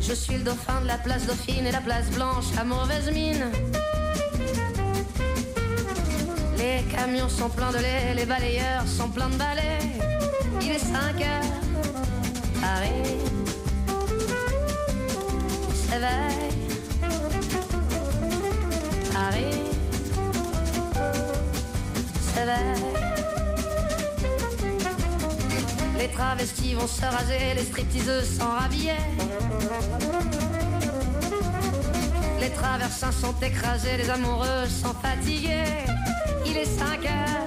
Je suis le dauphin de la place Dauphine et la place Blanche à mauvaise mine. Les camions sont pleins de lait, les balayeurs sont pleins de balais. Il est 5 heures, Paris s'éveille. Les travestis vont se raser, les stripteaseuses sont rhabillées. Les traversins sont écrasés, les amoureux sont fatigués. Il est 5 heures,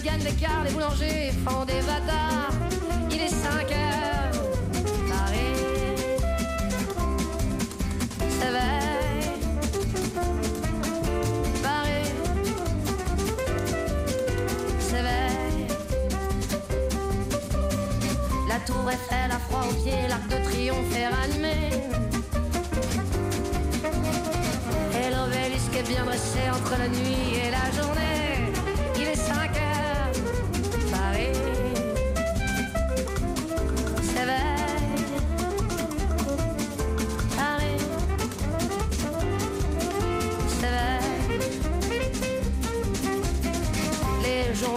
Banac, regagne l'écart, les boulangers font des bâtards. Il est 5 heures, Paris s'éveille. Paris s'éveille. La tour Eiffel a froid aux pieds, l'arc de triomphe est ranimé. Et l'obélisque est bien dressé entre la nuit et la journée.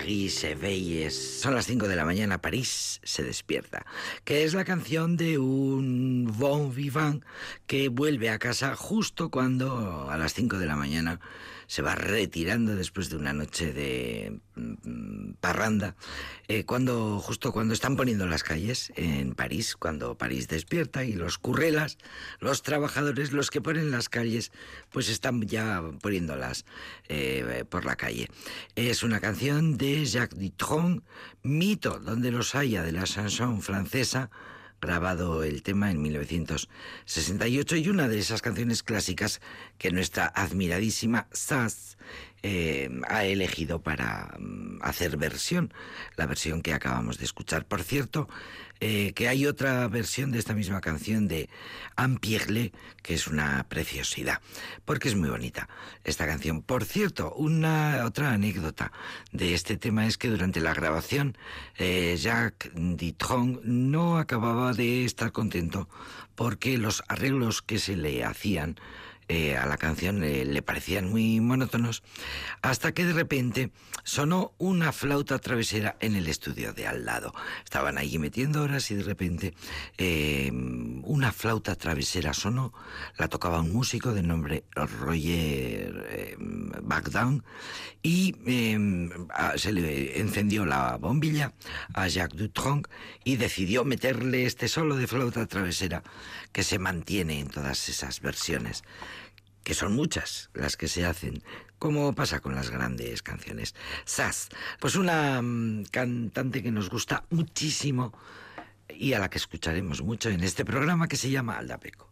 París se. Son las 5 de la mañana, París se despierta. Que es la canción de un bon vivant que vuelve a casa justo cuando a las 5 de la mañana se va retirando después de una noche de mm, parranda, eh, cuando justo cuando están poniendo las calles en París, cuando París despierta y los currelas, los trabajadores, los que ponen las calles, pues están ya poniéndolas eh, por la calle. Es una canción de Jacques Dutronc, mito donde los haya de la chanson francesa, grabado el tema en 1968 y una de esas canciones clásicas que nuestra admiradísima Sass eh, ha elegido para mm, hacer versión, la versión que acabamos de escuchar. Por cierto, eh, que hay otra versión de esta misma canción de Anne Pierle, que es una preciosidad, porque es muy bonita esta canción. Por cierto, una otra anécdota de este tema es que durante la grabación eh, Jacques Dutronc no acababa de estar contento porque los arreglos que se le hacían eh, a la canción eh, le parecían muy monótonos, hasta que de repente sonó una flauta travesera en el estudio de al lado. Estaban allí metiendo horas y de repente eh, una flauta travesera sonó, la tocaba un músico de nombre Roger Bagdown y se le encendió la bombilla a Jacques Dutronc y decidió meterle este solo de flauta travesera que se mantiene en todas esas versiones que son muchas las que se hacen, como pasa con las grandes canciones. Sass, pues una mm, cantante que nos gusta muchísimo y a la que escucharemos mucho en este programa que se llama Aldapeco.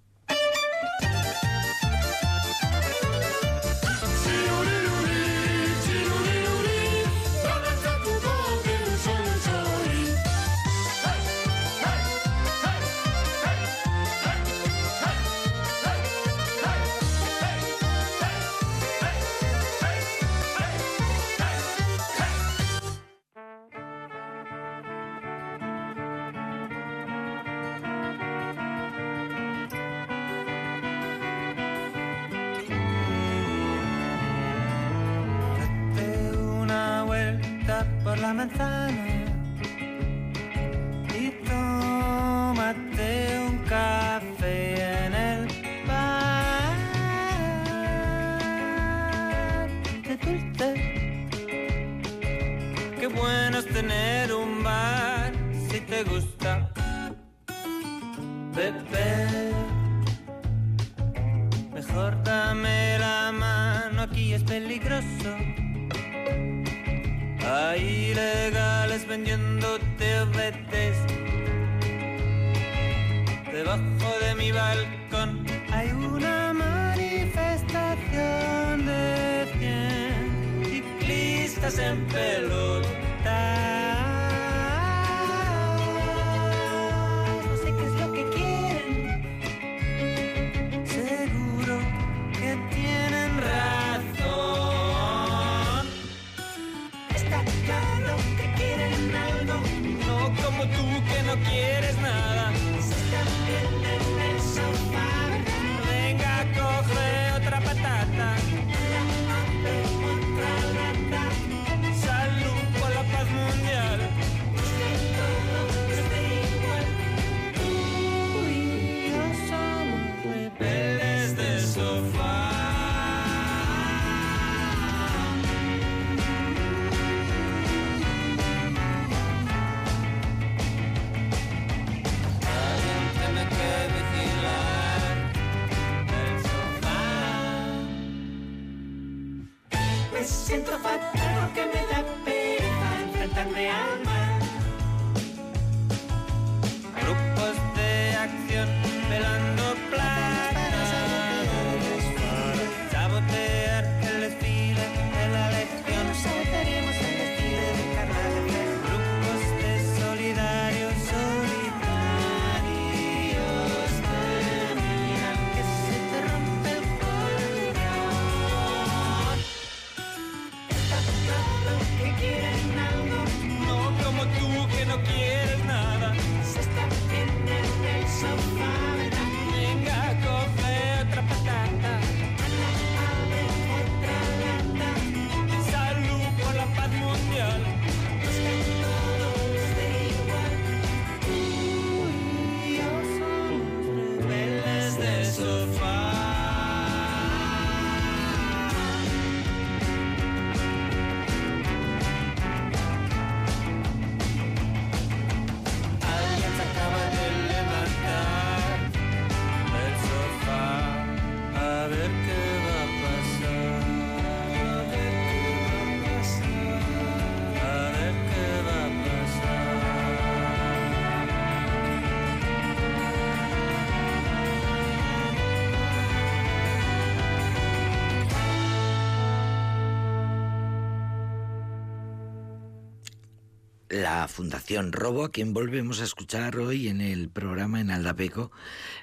Fundación Robo, a quien volvemos a escuchar hoy en el programa en Aldapeco,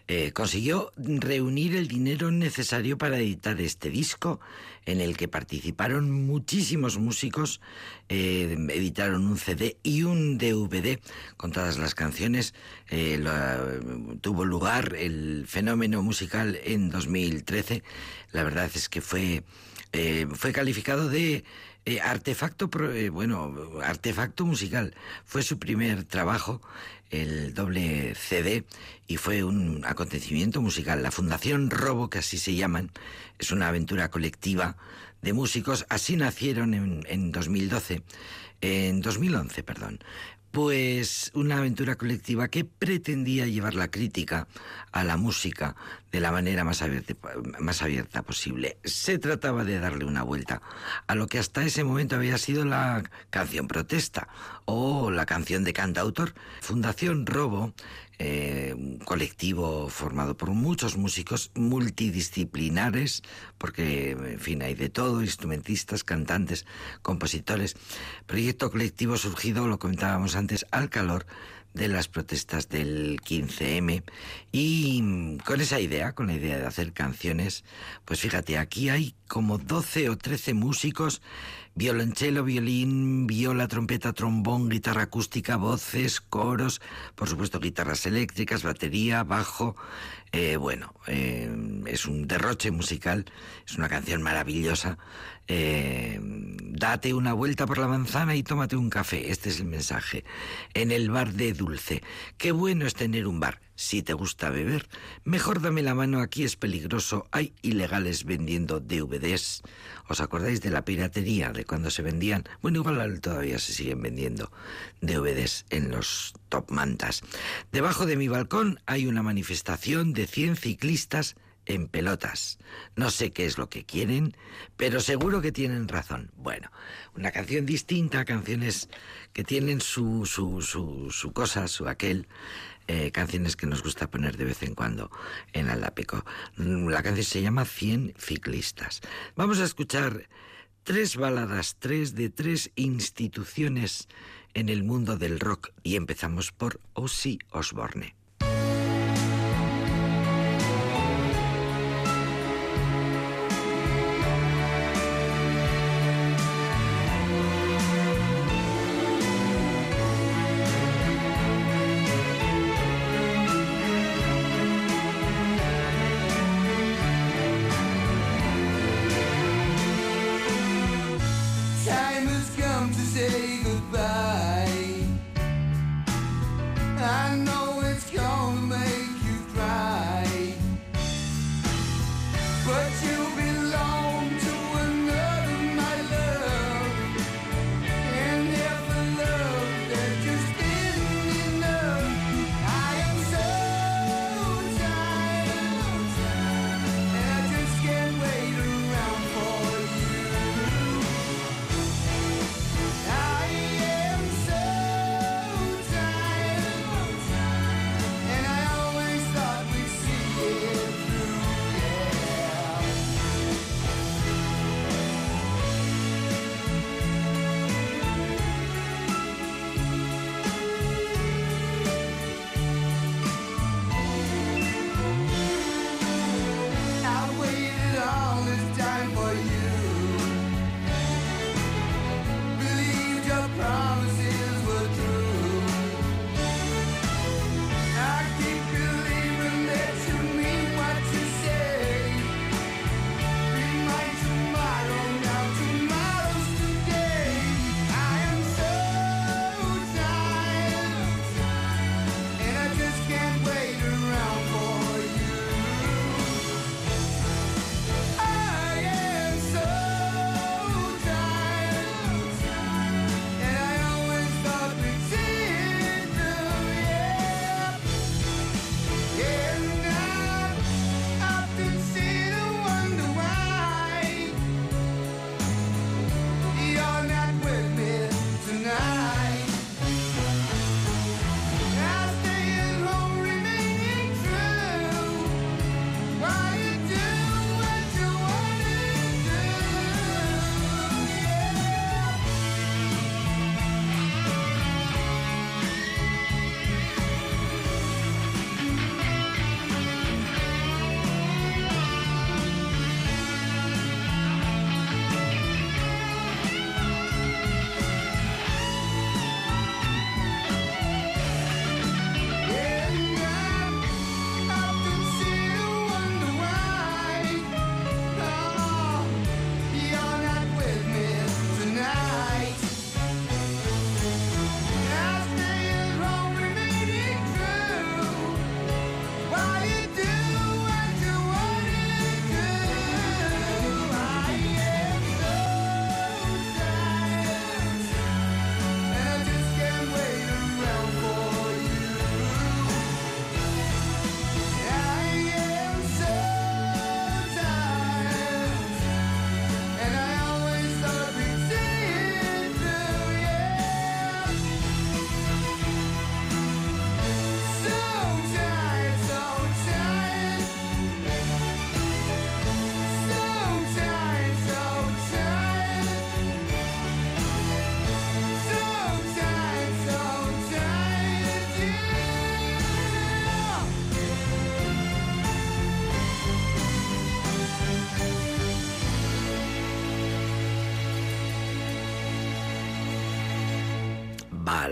eh, consiguió reunir el dinero necesario para editar este disco, en el que participaron muchísimos músicos, eh, editaron un CD y un DVD con todas las canciones. Eh, tuvo lugar el fenómeno musical en 2013. La verdad es que fue, eh, fue calificado de eh, artefacto, eh, bueno, artefacto musical. Fue su primer trabajo, el doble CD, y fue un acontecimiento musical. La Fundación Robo, que así se llaman, es una aventura colectiva de músicos. Así nacieron en, en 2012, en 2011, perdón. Pues una aventura colectiva que pretendía llevar la crítica a la música de la manera más abierta, posible. Se trataba de darle una vuelta a lo que hasta ese momento había sido la canción protesta o la canción de cantautor. Fundación Robo, eh, un colectivo formado por muchos músicos multidisciplinares, porque, en fin, hay de todo, instrumentistas, cantantes, compositores. Proyecto colectivo surgido, lo comentábamos antes, al calor de las protestas del 15M y mm, con esa idea, con la idea de hacer canciones, pues fíjate, aquí hay como 12 o 13 músicos Violonchelo, violín, viola, trompeta, trombón, guitarra acústica, voces, coros, por supuesto guitarras eléctricas, batería, bajo. Eh, bueno, eh, es un derroche musical, es una canción maravillosa. Eh, date una vuelta por la manzana y tómate un café. Este es el mensaje. En el bar de Dulce. Qué bueno es tener un bar. Si te gusta beber, mejor dame la mano, aquí es peligroso. Hay ilegales vendiendo DVDs. ¿Os acordáis de la piratería, de cuando se vendían? Bueno, igual todavía se siguen vendiendo DVDs en los top mantas. Debajo de mi balcón hay una manifestación de 100 ciclistas en pelotas. No sé qué es lo que quieren, pero seguro que tienen razón. Bueno, una canción distinta, canciones que tienen su, su, su, su cosa, su aquel. Eh, canciones que nos gusta poner de vez en cuando en Alápico. La canción se llama 100 ciclistas. Vamos a escuchar tres baladas, tres de tres instituciones en el mundo del rock y empezamos por Ozzy Osbourne.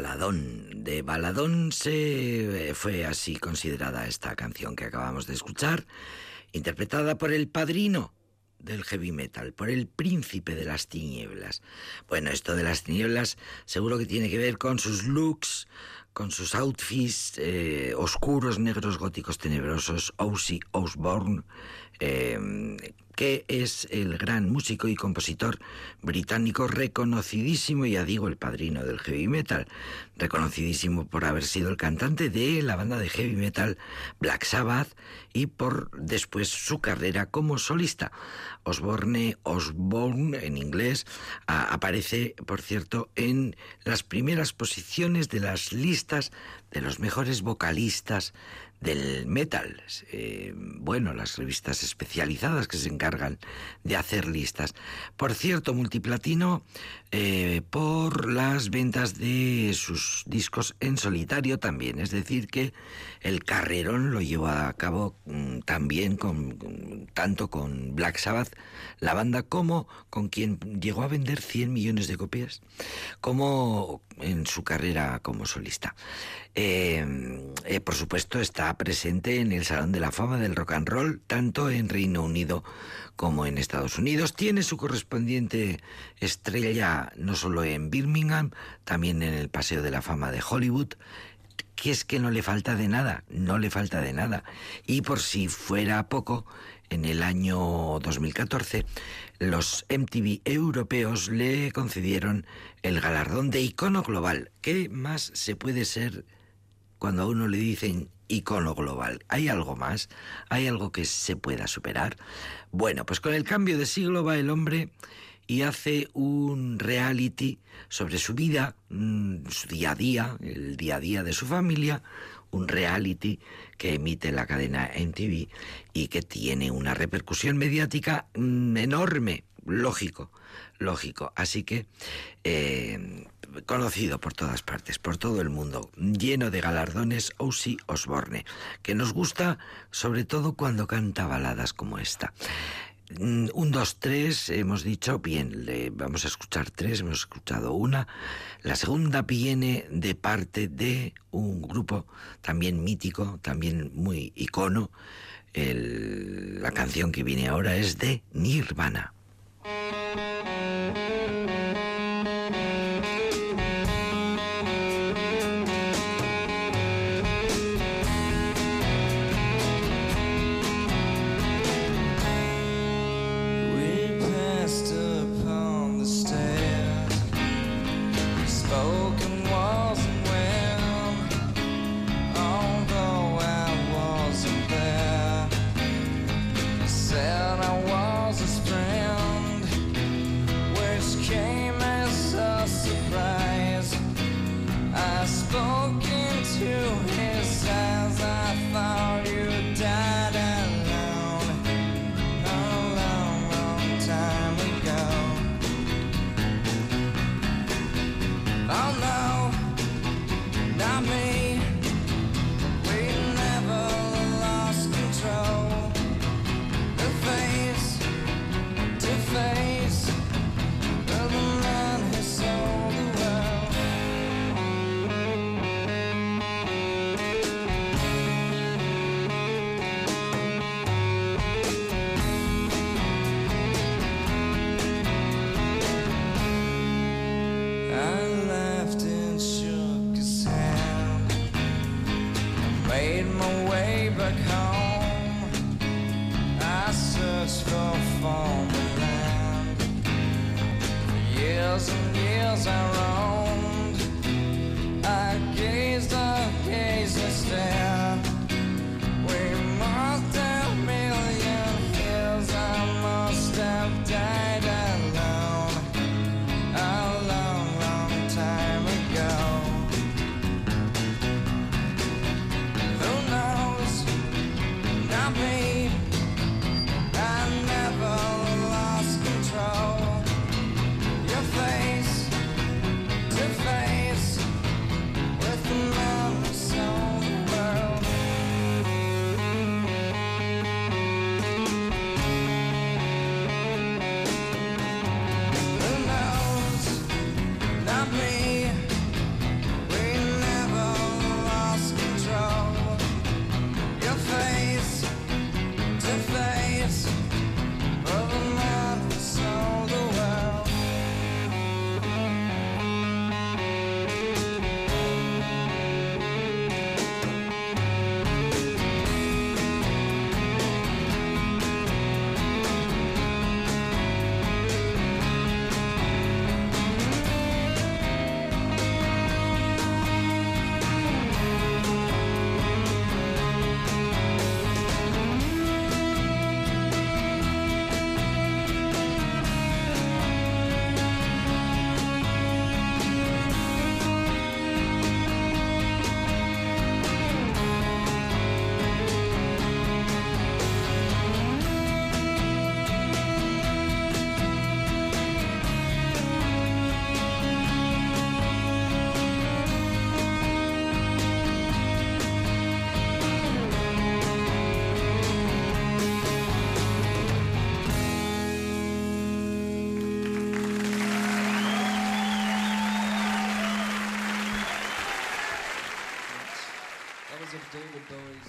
Baladón. De Baladón se eh, fue así considerada esta canción que acabamos de escuchar, interpretada por el padrino del heavy metal, por el príncipe de las tinieblas. Bueno, esto de las tinieblas seguro que tiene que ver con sus looks, con sus outfits eh, oscuros, negros, góticos, tenebrosos, Ozzy Osbourne, eh, que es el gran músico y compositor británico reconocidísimo, ya digo, el padrino del heavy metal, reconocidísimo por haber sido el cantante de la banda de heavy metal Black Sabbath y por después su carrera como solista. Osborne, Osborne en inglés, aparece, por cierto, en las primeras posiciones de las listas de los mejores vocalistas del metal. Eh, bueno, las revistas especializadas que se encargan de hacer listas. Por cierto, multiplatino eh, por las ventas de sus discos en solitario también. Es decir, que el carrerón lo llevó a cabo mm, también con- tanto con Black Sabbath, la banda, como con quien llegó a vender 100 millones de copias, como en su carrera como solista. Eh, eh, por supuesto, está presente en el Salón de la Fama del Rock and Roll, tanto en Reino Unido como en Estados Unidos. Tiene su correspondiente estrella no solo en Birmingham, también en el Paseo de la Fama de Hollywood que es que no le falta de nada, no le falta de nada. Y por si fuera poco, en el año 2014, los MTV europeos le concedieron el galardón de icono global. ¿Qué más se puede ser cuando a uno le dicen icono global? ¿Hay algo más? ¿Hay algo que se pueda superar? Bueno, pues con el cambio de siglo va el hombre y hace un reality sobre su vida, mm, su día a día, el día a día de su familia, un reality que emite la cadena MTV y que tiene una repercusión mediática mm, enorme, lógico, lógico. Así que eh, conocido por todas partes, por todo el mundo, lleno de galardones, Ozzy Osbourne, que nos gusta sobre todo cuando canta baladas como esta. Mm, Un, dos, tres, hemos dicho, bien, le vamos a escuchar tres, hemos escuchado una. La segunda viene de parte de un grupo también mítico, también muy icono. La canción que viene ahora es de Nirvana.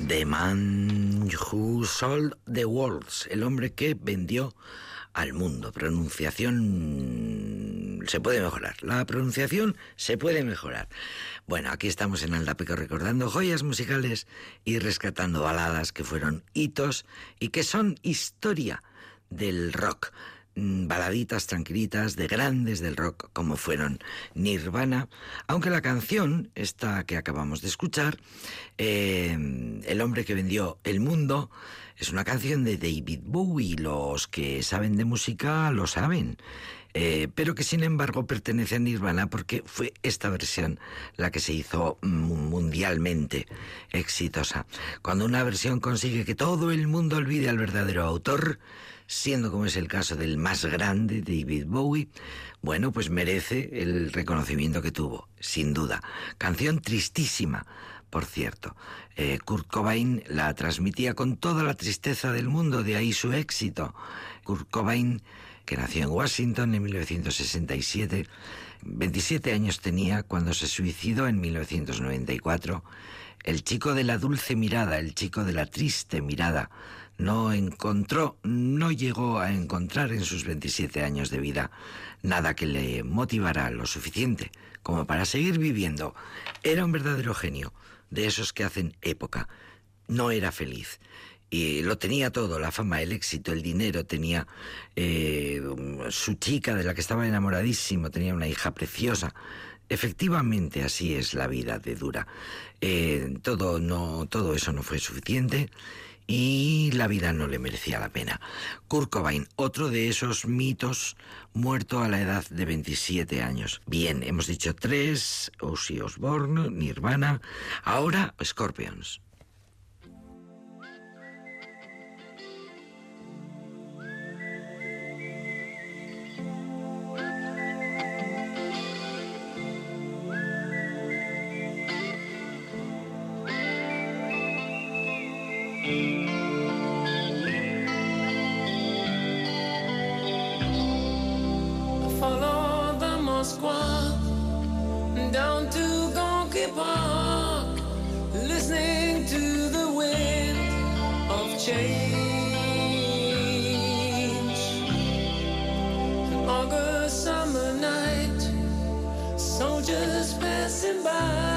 The Man Who Sold the Worlds, el hombre que vendió al mundo. Pronunciación se puede mejorar. La pronunciación se puede mejorar. Bueno, aquí estamos en Aldapeco recordando joyas musicales y rescatando baladas que fueron hitos y que son historia del rock. Mm, Baladitas tranquilitas de grandes del rock como fueron Nirvana, aunque la canción, esta que acabamos de escuchar, eh, El hombre que vendió el mundo, es una canción de David Bowie. Los que saben de música lo saben. Eh, pero que sin embargo pertenece a Nirvana porque fue esta versión la que se hizo mu- mundialmente exitosa. Cuando una versión consigue que todo el mundo olvide al verdadero autor, siendo como es el caso del más grande, David Bowie, bueno, pues merece el reconocimiento que tuvo, sin duda. Canción tristísima, por cierto. Eh, Kurt Cobain la transmitía con toda la tristeza del mundo, de ahí su éxito. Kurt Cobain, que nació en Washington en 1967, 27 años tenía cuando se suicidó en 1994. El chico de la dulce mirada, el chico de la triste mirada, no encontró, no llegó a encontrar en sus 27 años de vida nada que le motivara lo suficiente como para seguir viviendo. Era un verdadero genio, de esos que hacen época. No era feliz. Y lo tenía todo, la fama, el éxito, el dinero, tenía eh, su chica de la que estaba enamoradísimo, tenía una hija preciosa. Efectivamente, así es la vida de dura. Eh, todo, no, todo eso no fue suficiente y la vida no le merecía la pena. Kurt Cobain, otro de esos mitos, muerto a la edad de 27 años. Bien, hemos dicho tres, Ozzy Osbourne, Nirvana, ahora Scorpions. Follow the Moskwa down to Gonky Park, listening to the wind of change. An August summer night, soldiers passing by,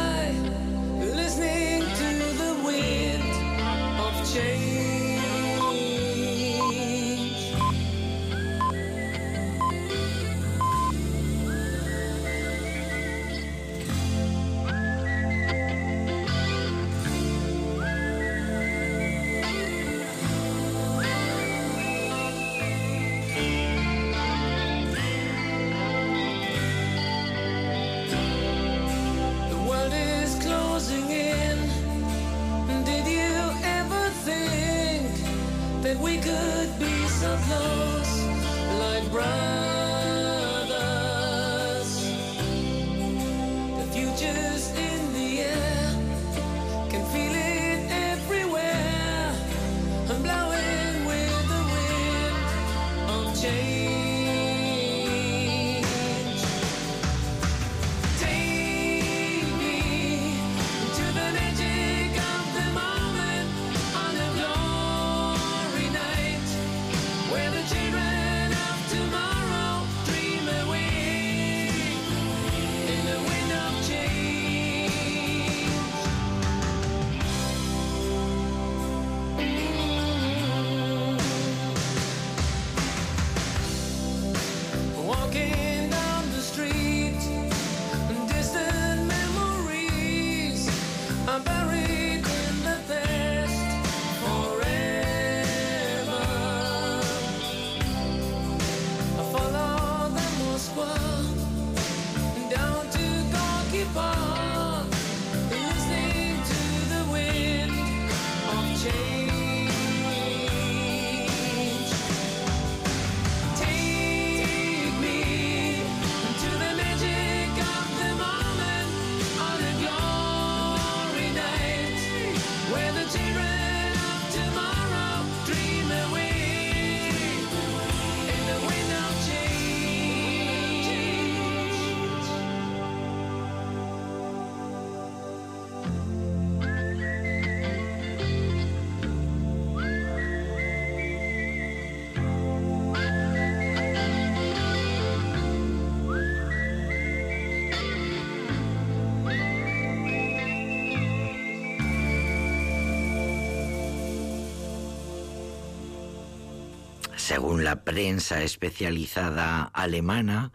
la prensa especializada alemana,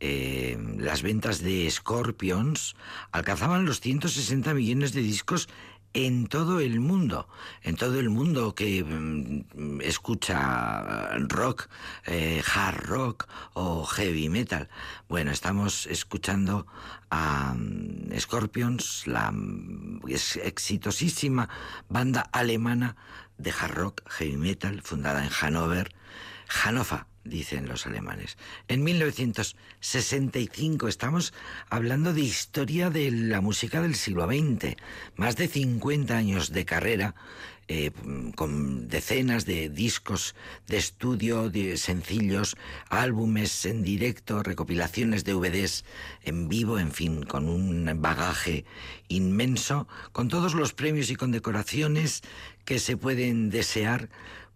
eh, las ventas de Scorpions alcanzaban los 160 millones de discos en todo el mundo, en todo el mundo que mm, escucha rock, eh, hard rock o heavy metal. Bueno, estamos escuchando a mm, Scorpions, la mm, exitosísima banda alemana de hard rock, heavy metal, fundada en Hannover, Hannover, dicen los alemanes. En 1965 estamos hablando de historia de la música del siglo XX, más de 50 años de carrera. eh, con decenas de discos de estudio, de sencillos, álbumes en directo, recopilaciones de DVDs en vivo, en fin, con un bagaje inmenso, con todos los premios y condecoraciones que se pueden desear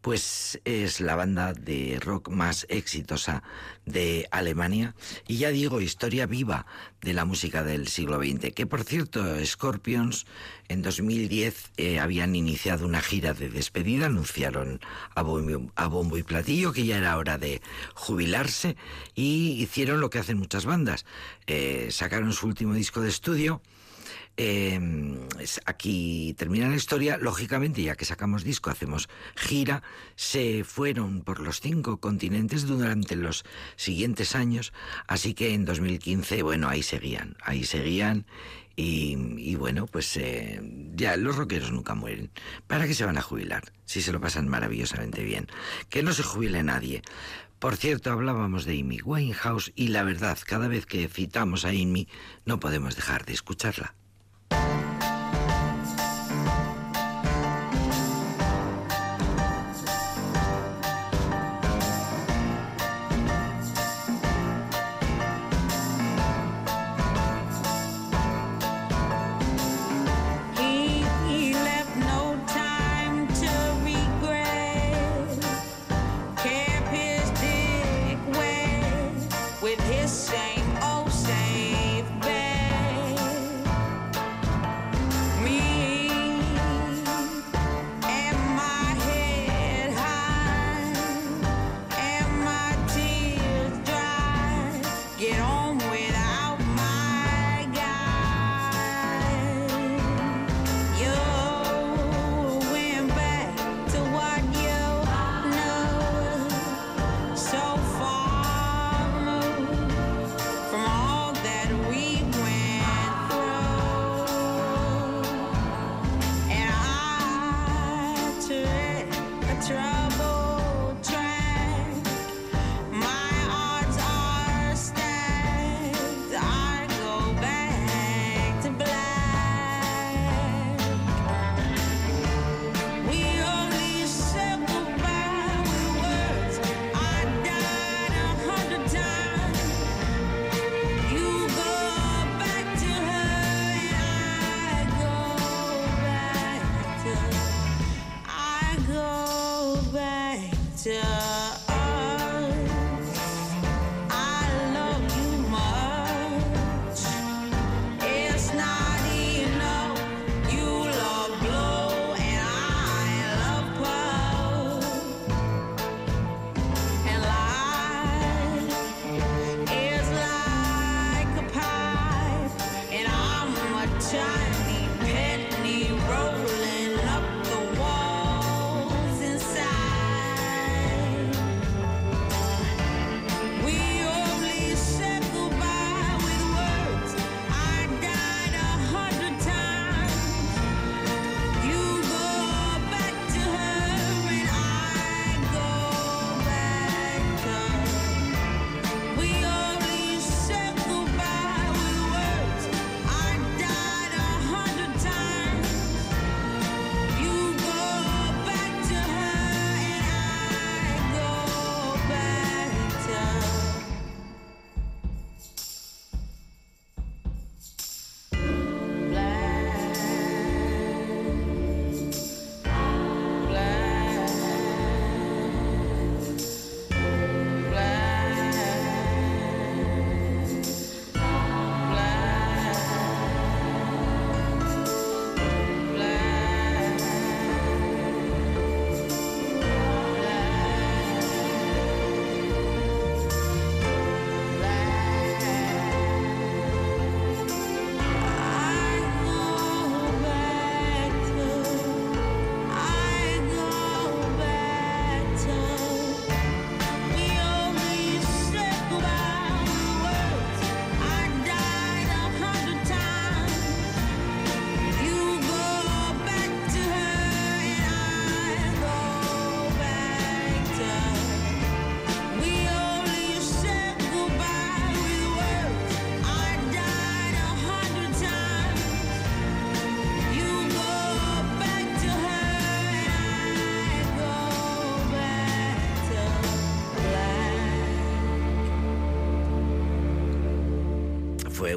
pues es la banda de rock más exitosa de Alemania. Y ya digo, historia viva de la música del siglo XX, que por cierto, Scorpions en 2010 eh, habían iniciado una gira de despedida, anunciaron a bombo, a bombo y platillo que ya era hora de jubilarse y hicieron lo que hacen muchas bandas, eh, sacaron su último disco de estudio, es- aquí termina la historia. Lógicamente, ya que sacamos disco, hacemos gira. Se fueron por los cinco continentes durante los siguientes años. Así que en 2015, bueno, ahí seguían, ahí seguían. Y, y bueno, pues eh, ya los rockeros nunca mueren. ¿Para qué se van a jubilar? Si se lo pasan maravillosamente bien. Que no se jubile nadie. Por cierto, hablábamos de Amy Winehouse y la verdad, cada vez que citamos a Amy, no podemos dejar de escucharla. try.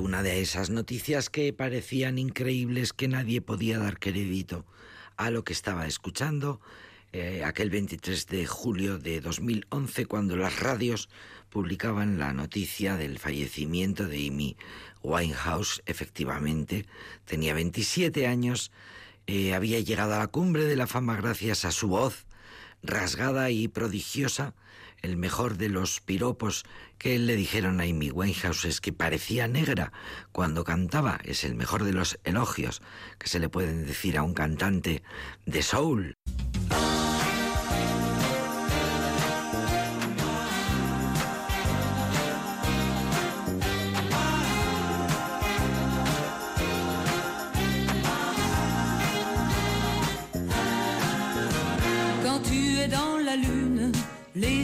Una de esas noticias que parecían increíbles que nadie podía dar crédito a lo que estaba escuchando eh, aquel 23 de julio de 2011 cuando las radios publicaban la noticia del fallecimiento de Amy Winehouse. Efectivamente, tenía 27 años, eh, había llegado a la cumbre de la fama gracias a su voz rasgada y prodigiosa. El mejor de los piropos que le dijeron a Amy Winehouse es que parecía negra cuando cantaba. Es el mejor de los elogios que se le pueden decir a un cantante de soul.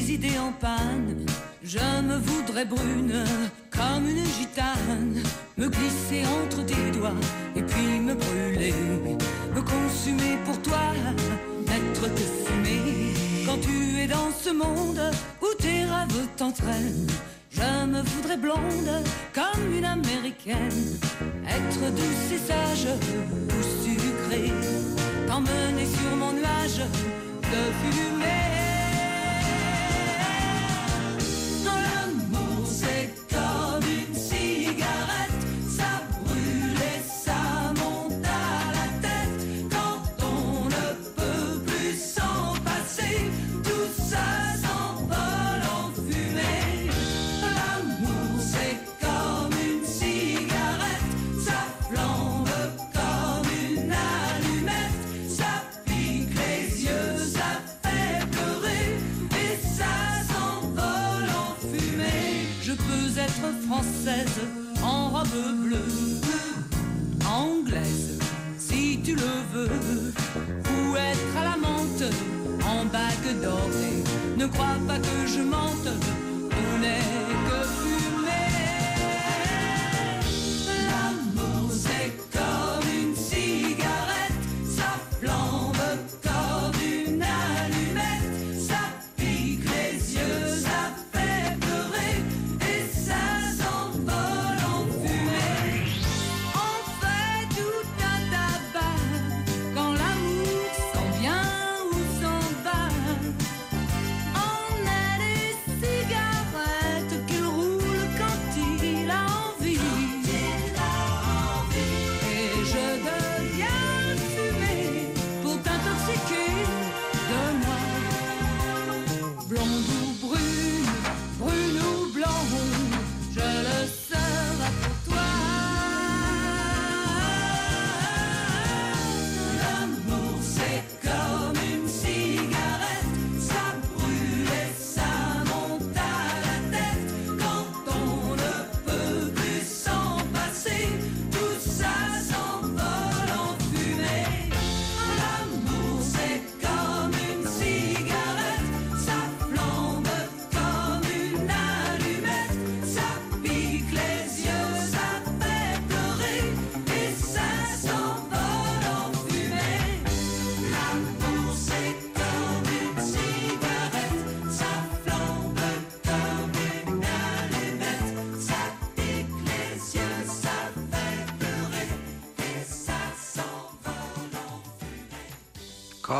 Idées en panne, je me voudrais brune comme une gitane, me glisser entre tes doigts et puis me brûler, me consumer pour toi, n'être que fumée. Quand tu es dans ce monde où tes rêves t'entraînent, je me voudrais blonde comme une américaine, être douce et sage ou sucrée, t'emmener sur mon nuage de fumée. En robe bleue, anglaise si tu le veux, ou être à la menthe en bague dorée. Ne crois pas que je mente,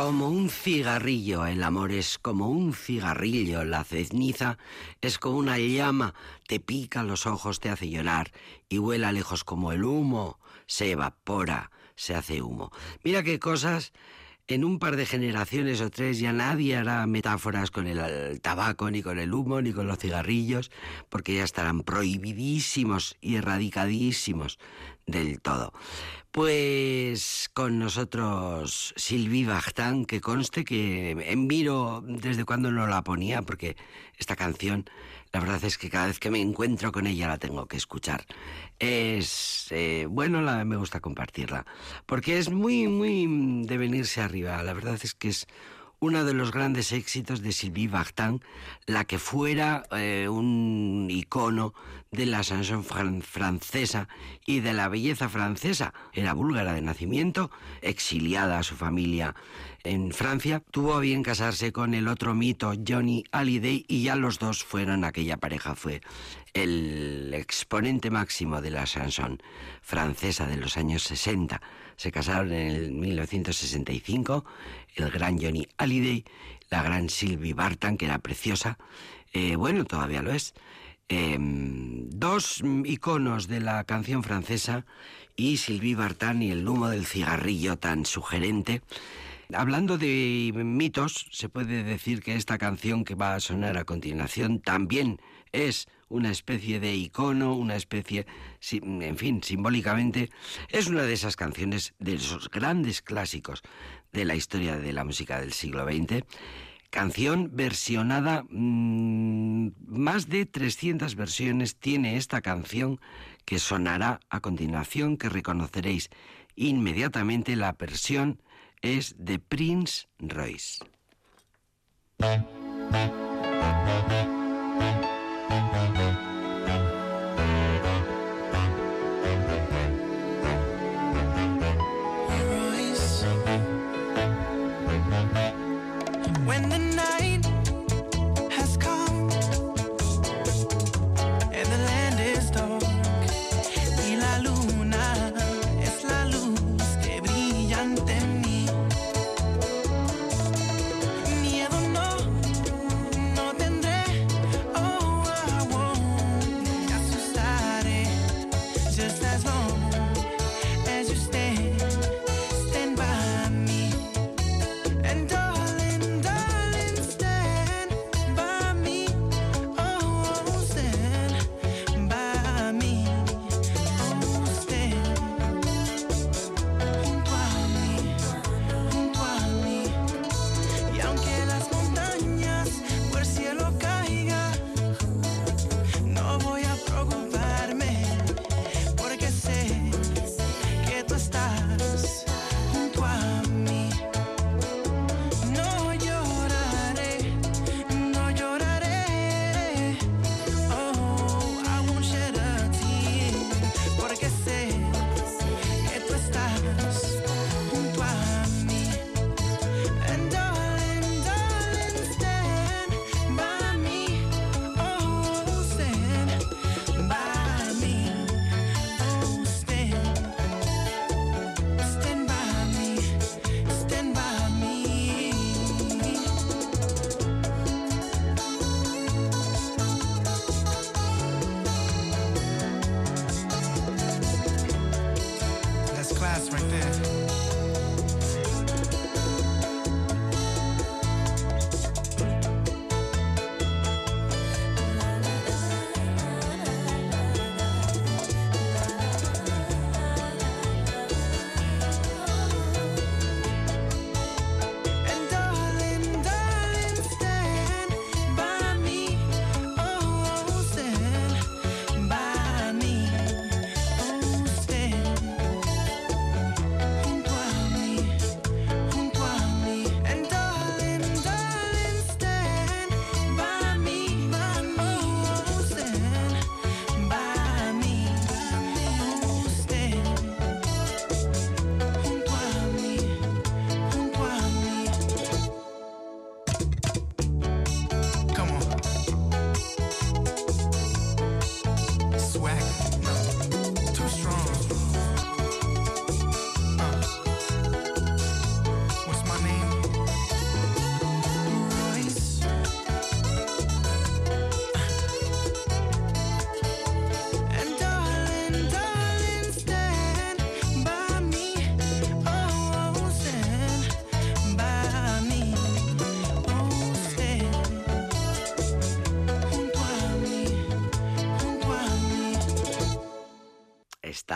Como un cigarrillo, el amor es como un cigarrillo, la ceniza es como una llama, te pica los ojos, te hace llorar y vuela lejos como el humo, se evapora, se hace humo. Mira qué cosas, en un par de generaciones o tres ya nadie hará metáforas con el, tabaco, ni con el humo, ni con los cigarrillos, porque ya estarán prohibidísimos y erradicadísimos del todo. Pues con nosotros Sylvie Vartan, que conste que miro desde cuando no la ponía, porque esta canción, la verdad es que cada vez que me encuentro con ella la tengo que escuchar. Es, eh, bueno, la, me gusta compartirla, porque es muy, muy de venirse arriba. La verdad es que es uno de los grandes éxitos de Sylvie Vartan, la que fuera eh, un icono de la chanson fran- francesa y de la belleza francesa. Era búlgara de nacimiento, exiliada a su familia en Francia. Tuvo a bien casarse con el otro mito, Johnny Hallyday, y ya los dos fueron, aquella pareja fue el exponente máximo de la chanson francesa de los años 60. Se casaron en el 1965 el gran Johnny Hallyday, la gran Sylvie Vartan, que era preciosa, eh, bueno, todavía lo es, eh, dos iconos de la canción francesa y Sylvie Vartan y el humo del cigarrillo tan sugerente. Hablando de mitos, se puede decir que esta canción que va a sonar a continuación también es una especie de icono, una especie, en fin, simbólicamente, es una de esas canciones, de esos grandes clásicos de la historia de la música del siglo XX. Canción versionada, mm, más de 300 versiones tiene esta canción que sonará a continuación, que reconoceréis inmediatamente. La versión es de Prince. Royce.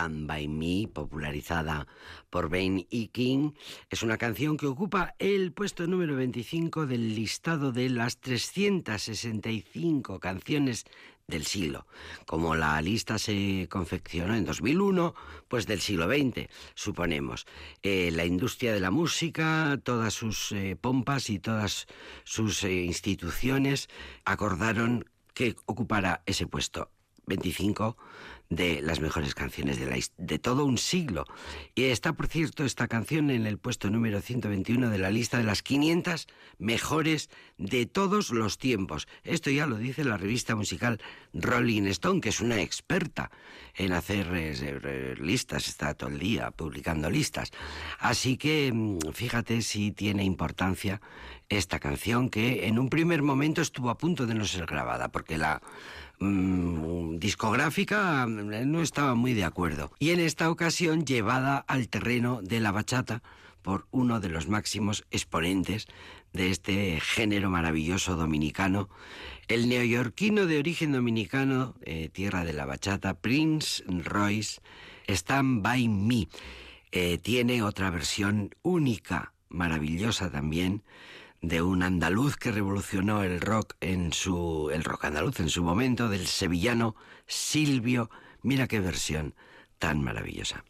By Me, popularizada por Ben E. King, es una canción que ocupa el puesto número 25 del listado de las 365 canciones del siglo. Como la lista se confeccionó en 2001, pues del siglo XX, suponemos. Eh, la industria de la música, todas sus eh, pompas y todas sus eh, instituciones acordaron que ocupara ese puesto. 25 de las mejores canciones de, la, de todo un siglo. Y está, por cierto, esta canción en el puesto número 121 de la lista de las 500 mejores de todos los tiempos. Esto ya lo dice la revista musical Rolling Stone, que es una experta en hacer eh, listas, está todo el día publicando listas. Así que mm, fíjate si tiene importancia esta canción que en un primer momento estuvo a punto de no ser grabada, porque la mm, discográfica mm, no estaba muy de acuerdo. Y en esta ocasión llevada al terreno de la bachata por uno de los máximos exponentes de este género maravilloso dominicano, el neoyorquino de origen dominicano, eh, tierra de la bachata, Prince Royce, Stand By Me. Eh, tiene otra versión única, maravillosa también, de un andaluz que revolucionó el rock en su el rock andaluz en su momento del sevillano Silvio. Mira qué versión tan maravillosa.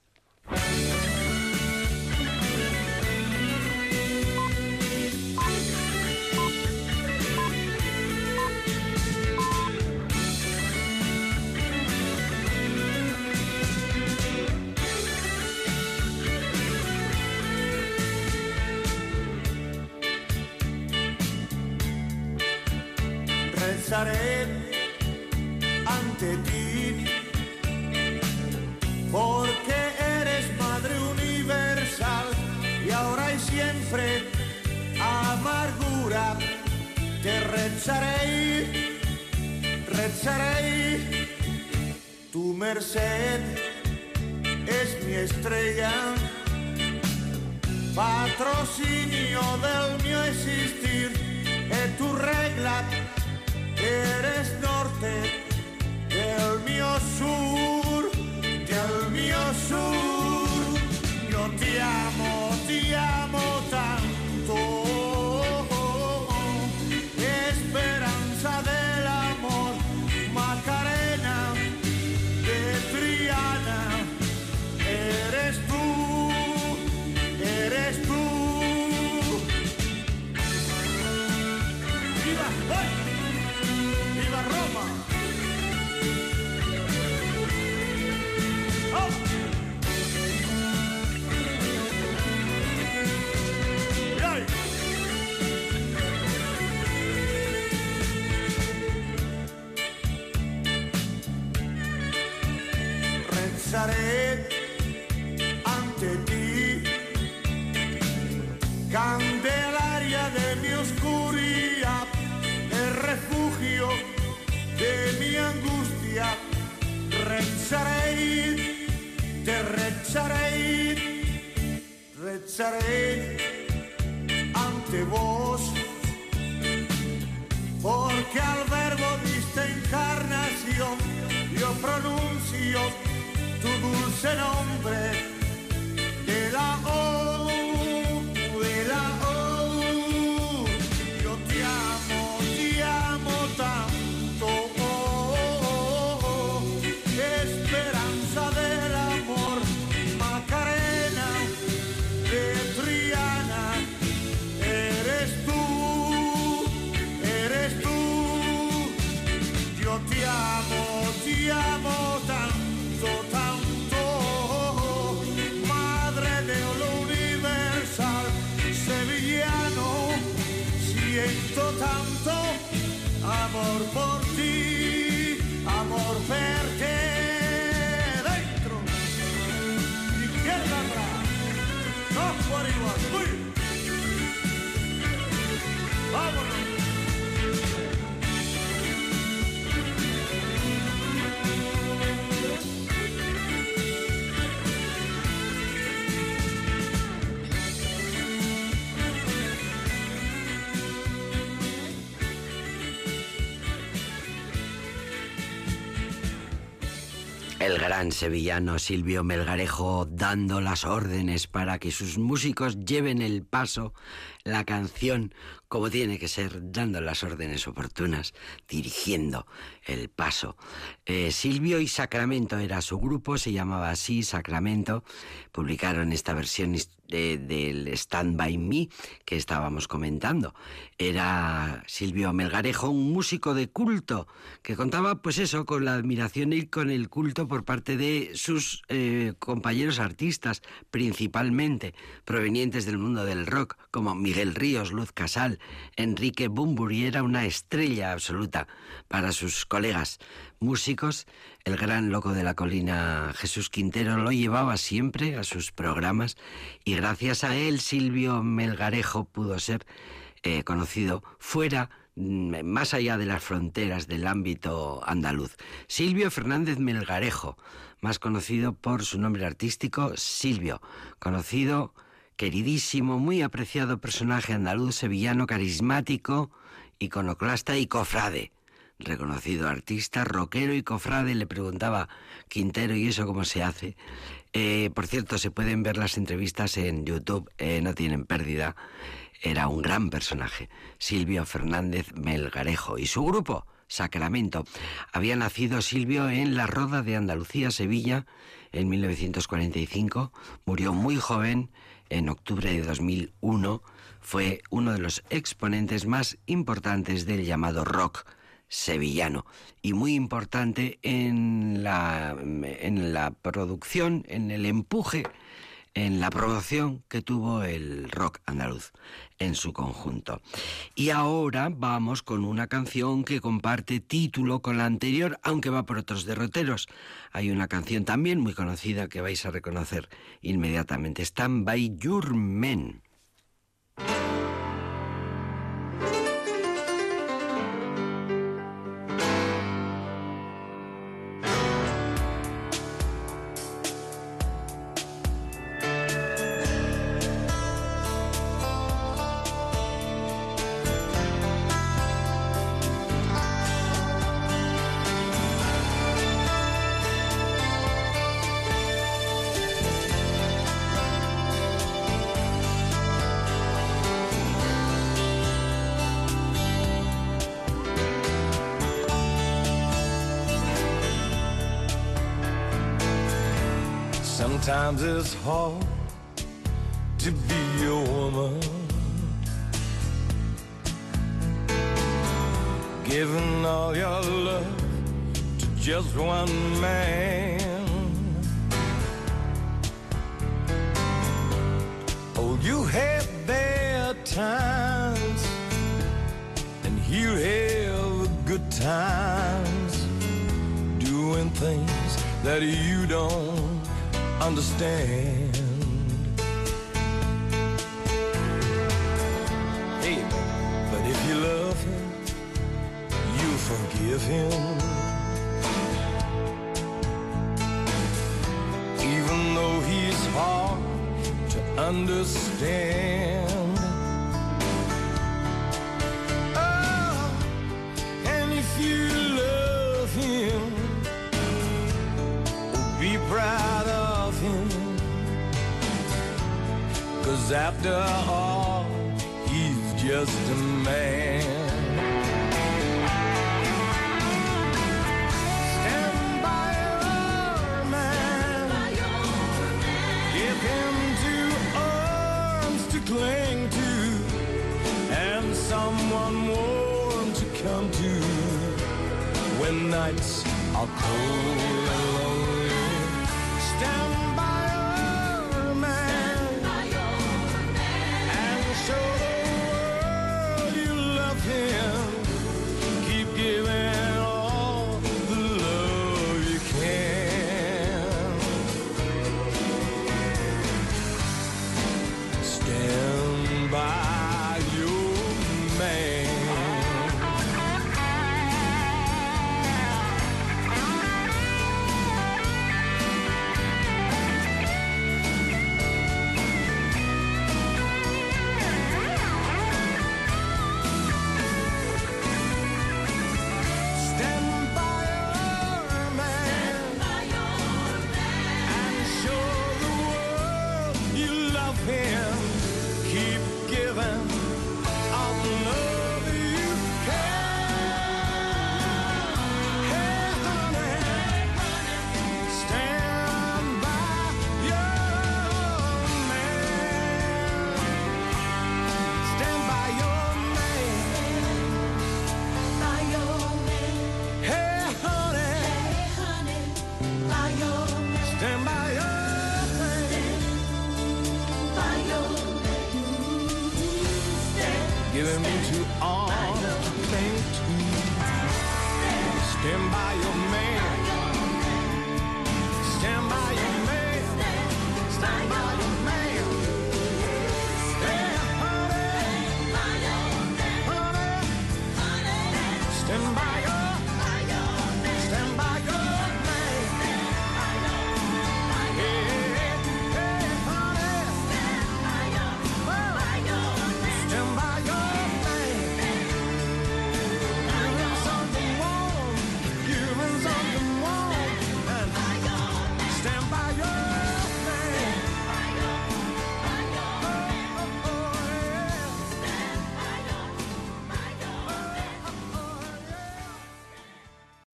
El gran sevillano Silvio Melgarejo dando las órdenes para que sus músicos lleven el paso, la canción como tiene que ser, dando las órdenes oportunas, dirigiendo el paso. Eh, Silvio y Sacramento era su grupo, se llamaba así, Sacramento. Publicaron esta versión del Stand By Me que estábamos comentando. Era Silvio Melgarejo, un músico de culto que contaba, pues eso, con la admiración y con el culto por parte de sus eh, compañeros artistas, principalmente provenientes del mundo del rock, como Miguel Ríos, Luz Casal, Enrique Bumburi, era una estrella absoluta para sus colegas músicos. El gran loco de la colina Jesús Quintero lo llevaba siempre a sus programas y gracias a él Silvio Melgarejo pudo ser eh, conocido fuera mm, más allá de las fronteras del ámbito andaluz. Silvio Fernández Melgarejo, más conocido por su nombre artístico Silvio, conocido, queridísimo, muy apreciado personaje andaluz, sevillano, carismático, iconoclasta y cofrade. Reconocido artista, rockero y cofrade, le preguntaba Quintero, ¿y eso cómo se hace? Eh, por cierto, se pueden ver las entrevistas en YouTube, eh, no tienen pérdida. Era un gran personaje, Silvio Fernández Melgarejo. Y su grupo, Sacramento. Había nacido Silvio en la Roda de Andalucía, Sevilla, en 1945. Murió muy joven, en octubre de 2001. Fue uno de los exponentes más importantes del llamado rock sevillano y muy importante en la, en la producción, en el empuje, en la promoción que tuvo el rock andaluz en su conjunto. Y ahora vamos con una canción que comparte título con la anterior, aunque va por otros derroteros. Hay una canción también muy conocida que vais a reconocer inmediatamente. Stand by Your Men. It's hard to be a woman. Giving all your love to just one man. Oh, you have bad times, and you have good times doing things that you don't understand. Hey, but if you love him, you forgive him. Even though he's hard to understand. After all, oh, he's just a man. Stand by your man. Give him two arms to cling to and someone warm to come to when nights are cold